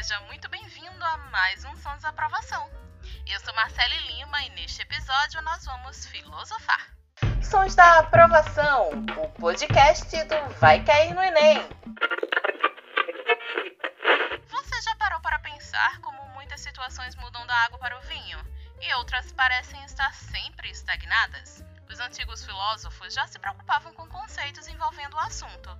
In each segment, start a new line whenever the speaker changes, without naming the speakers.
Seja muito bem-vindo a mais um Som Desaprovação. Eu sou Marcele Lima e neste episódio nós vamos filosofar. Sons da Aprovação, o podcast do Vai Cair no Enem. Você já parou para pensar como muitas situações mudam da água para o vinho e outras parecem estar sempre estagnadas? Os antigos filósofos já se preocupavam com conceitos envolvendo o assunto.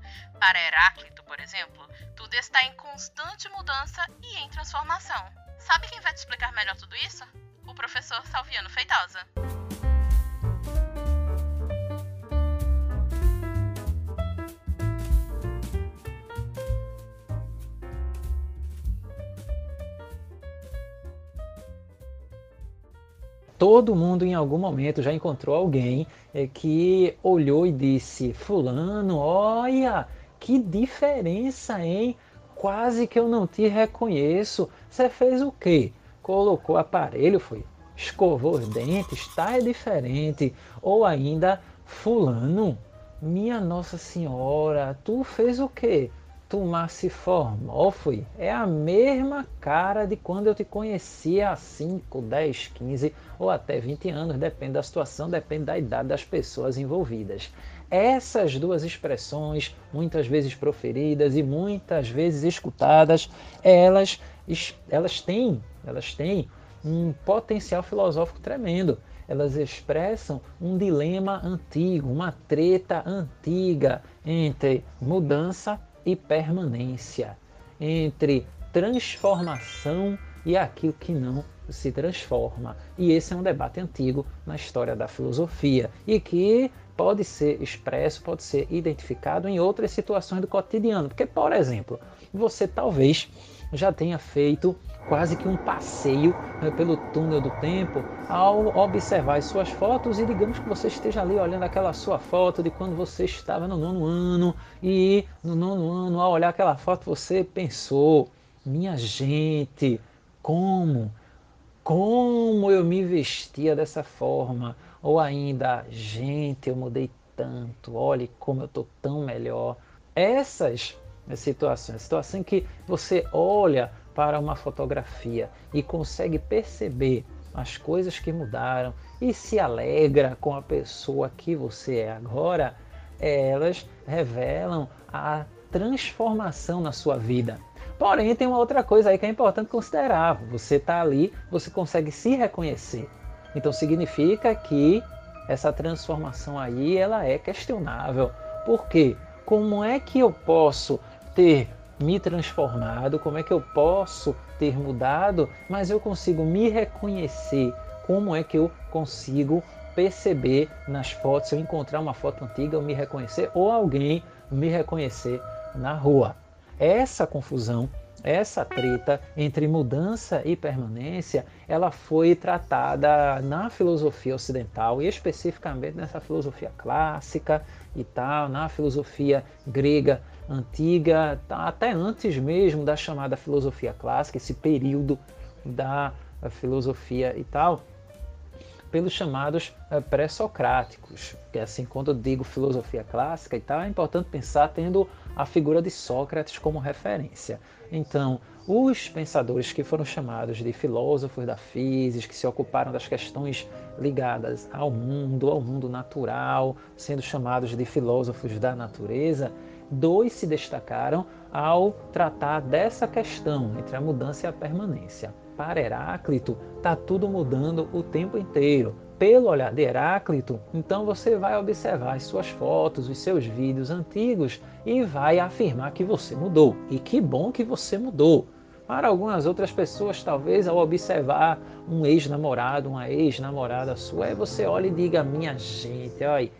Para Heráclito, por exemplo, tudo está em constante mudança e em transformação. Sabe quem vai te explicar melhor tudo isso? O professor Salviano Feitosa.
Todo mundo em algum momento já encontrou alguém é, que olhou e disse: Fulano, olha, que diferença, hein? Quase que eu não te reconheço. Você fez o quê? Colocou aparelho, foi? Escovou os dentes, tá é diferente. Ou ainda, Fulano, minha Nossa Senhora, tu fez o quê? Tu se formou, foi. É a mesma cara de quando eu te conhecia há 5, 10, 15 ou até 20 anos, depende da situação, depende da idade das pessoas envolvidas. Essas duas expressões, muitas vezes proferidas e muitas vezes escutadas, elas, elas têm, elas têm um potencial filosófico tremendo. Elas expressam um dilema antigo, uma treta antiga entre mudança e permanência, entre transformação e aquilo que não se transforma. E esse é um debate antigo na história da filosofia e que pode ser expresso, pode ser identificado em outras situações do cotidiano. Porque, por exemplo, você talvez já tenha feito quase que um passeio né, pelo túnel do tempo ao observar as suas fotos e digamos que você esteja ali olhando aquela sua foto de quando você estava no nono ano e no nono ano ao olhar aquela foto você pensou minha gente como como eu me vestia dessa forma? Ou ainda gente eu mudei tanto olhe como eu estou tão melhor. Essas situações situação em que você olha para uma fotografia e consegue perceber as coisas que mudaram e se alegra com a pessoa que você é agora, elas revelam a transformação na sua vida. Porém, tem uma outra coisa aí que é importante considerar. Você está ali, você consegue se reconhecer. Então significa que essa transformação aí ela é questionável. Por quê? Como é que eu posso ter me transformado, como é que eu posso ter mudado, mas eu consigo me reconhecer, como é que eu consigo perceber nas fotos, se eu encontrar uma foto antiga, eu me reconhecer, ou alguém me reconhecer na rua. Essa confusão, essa treta entre mudança e permanência, ela foi tratada na filosofia ocidental e especificamente nessa filosofia clássica e tal, na filosofia grega antiga, tá, até antes mesmo da chamada filosofia clássica, esse período da filosofia e tal, pelos chamados eh, pré-socráticos. Que assim, quando eu digo filosofia clássica e tal, é importante pensar tendo a figura de Sócrates como referência. Então, os pensadores que foram chamados de filósofos da física, que se ocuparam das questões ligadas ao mundo, ao mundo natural, sendo chamados de filósofos da natureza, dois se destacaram ao tratar dessa questão entre a mudança e a permanência. Para Heráclito, está tudo mudando o tempo inteiro. Pelo olhar de Heráclito, então você vai observar as suas fotos, os seus vídeos antigos e vai afirmar que você mudou. E que bom que você mudou. Para algumas outras pessoas, talvez ao observar um ex-namorado, uma ex-namorada sua, você olha e diga: Minha gente, olha,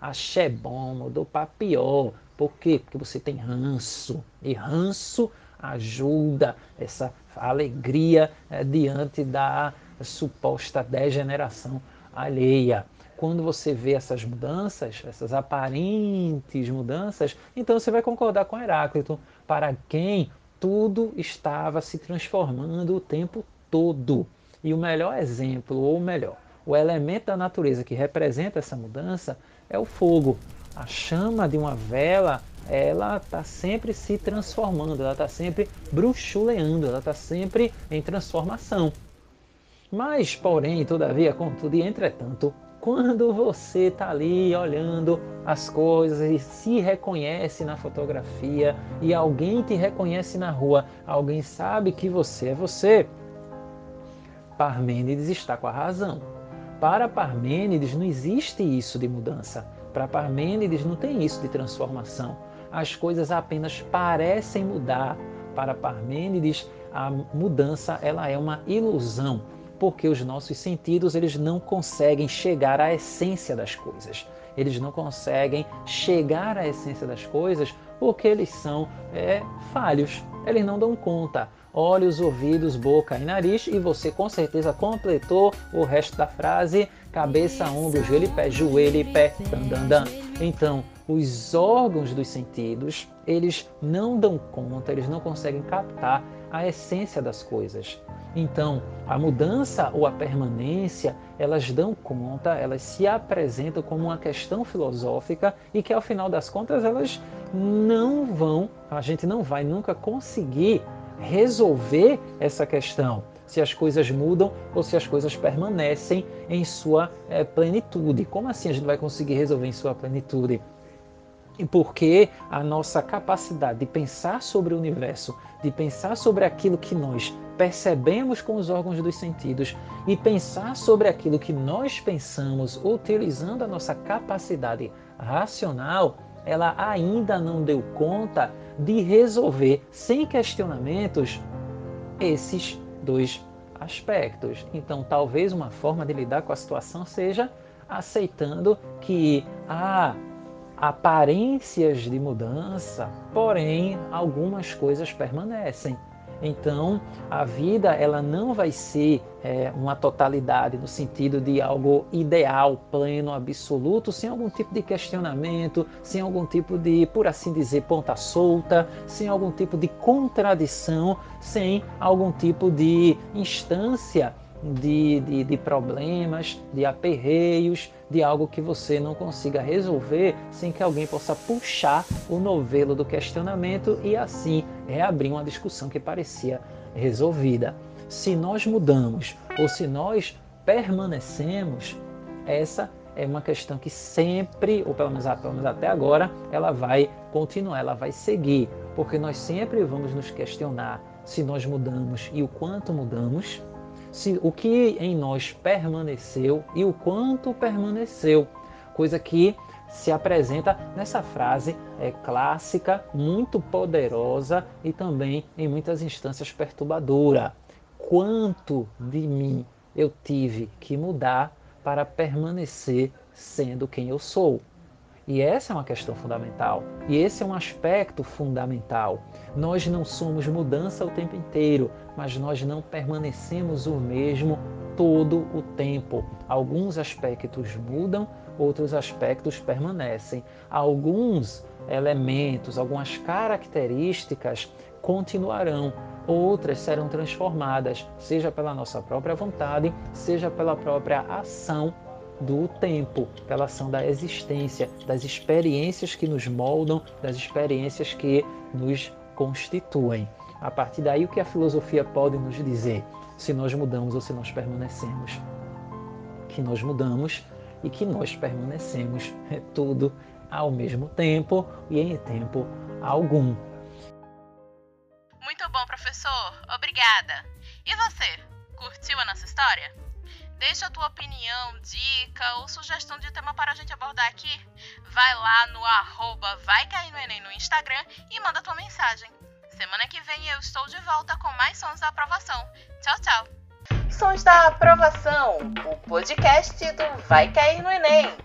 achei bom, mudou para pior. Por quê? Porque você tem ranço. E ranço ajuda essa alegria é, diante da suposta degeneração alheia. Quando você vê essas mudanças, essas aparentes mudanças, então você vai concordar com Heráclito, para quem tudo estava se transformando o tempo todo. E o melhor exemplo, ou melhor, o elemento da natureza que representa essa mudança é o fogo. A chama de uma vela ela está sempre se transformando, ela está sempre bruxuleando, ela está sempre em transformação. Mas, porém, todavia, contudo e entretanto, quando você está ali olhando as coisas e se reconhece na fotografia e alguém te reconhece na rua, alguém sabe que você é você, Parmênides está com a razão. Para Parmênides não existe isso de mudança. Para Parmênides não tem isso de transformação. As coisas apenas parecem mudar. Para Parmênides, a mudança ela é uma ilusão, porque os nossos sentidos eles não conseguem chegar à essência das coisas. Eles não conseguem chegar à essência das coisas porque eles são é, falhos. Eles não dão conta olhos, ouvidos, boca e nariz, e você com certeza completou o resto da frase: cabeça, ombro, joelho e pé, joelho e pé, dan, dan, dan. Então, os órgãos dos sentidos, eles não dão conta, eles não conseguem captar a essência das coisas. Então, a mudança ou a permanência, elas dão conta, elas se apresentam como uma questão filosófica e que ao final das contas elas não vão, a gente não vai nunca conseguir resolver essa questão, se as coisas mudam ou se as coisas permanecem em sua é, plenitude. Como assim a gente vai conseguir resolver em sua plenitude? E porque a nossa capacidade de pensar sobre o universo, de pensar sobre aquilo que nós percebemos com os órgãos dos sentidos e pensar sobre aquilo que nós pensamos utilizando a nossa capacidade racional, ela ainda não deu conta de resolver sem questionamentos esses dois aspectos. Então, talvez uma forma de lidar com a situação seja aceitando que há aparências de mudança, porém algumas coisas permanecem. Então, a vida ela não vai ser é, uma totalidade no sentido de algo ideal, pleno, absoluto, sem algum tipo de questionamento, sem algum tipo de, por assim dizer, ponta solta, sem algum tipo de contradição, sem algum tipo de instância de, de, de, problemas, de aperreios, de algo que você não consiga resolver sem que alguém possa puxar o novelo do questionamento e assim reabrir uma discussão que parecia resolvida. Se nós mudamos ou se nós permanecemos, essa é uma questão que sempre, ou pelo menos, pelo menos até agora, ela vai continuar, ela vai seguir, porque nós sempre vamos nos questionar se nós mudamos e o quanto mudamos se o que em nós permaneceu e o quanto permaneceu, coisa que se apresenta nessa frase é, clássica, muito poderosa e também em muitas instâncias perturbadora. Quanto de mim eu tive que mudar para permanecer sendo quem eu sou? E essa é uma questão fundamental. E esse é um aspecto fundamental. Nós não somos mudança o tempo inteiro, mas nós não permanecemos o mesmo todo o tempo. Alguns aspectos mudam, outros aspectos permanecem. Alguns elementos, algumas características continuarão, outras serão transformadas, seja pela nossa própria vontade, seja pela própria ação do tempo, pela ação da existência, das experiências que nos moldam, das experiências que nos constituem. A partir daí, o que a filosofia pode nos dizer? Se nós mudamos ou se nós permanecemos? Que nós mudamos e que nós permanecemos, é tudo ao mesmo tempo e em tempo algum.
Muito bom, professor. Obrigada. E você, curtiu a nossa história? Deixa a tua opinião, dica ou sugestão de tema para a gente abordar aqui. Vai lá no arroba vai cair no Enem no Instagram e manda tua mensagem. Semana que vem eu estou de volta com mais sons da aprovação. Tchau, tchau! Sons da aprovação, o podcast do Vai Cair no Enem.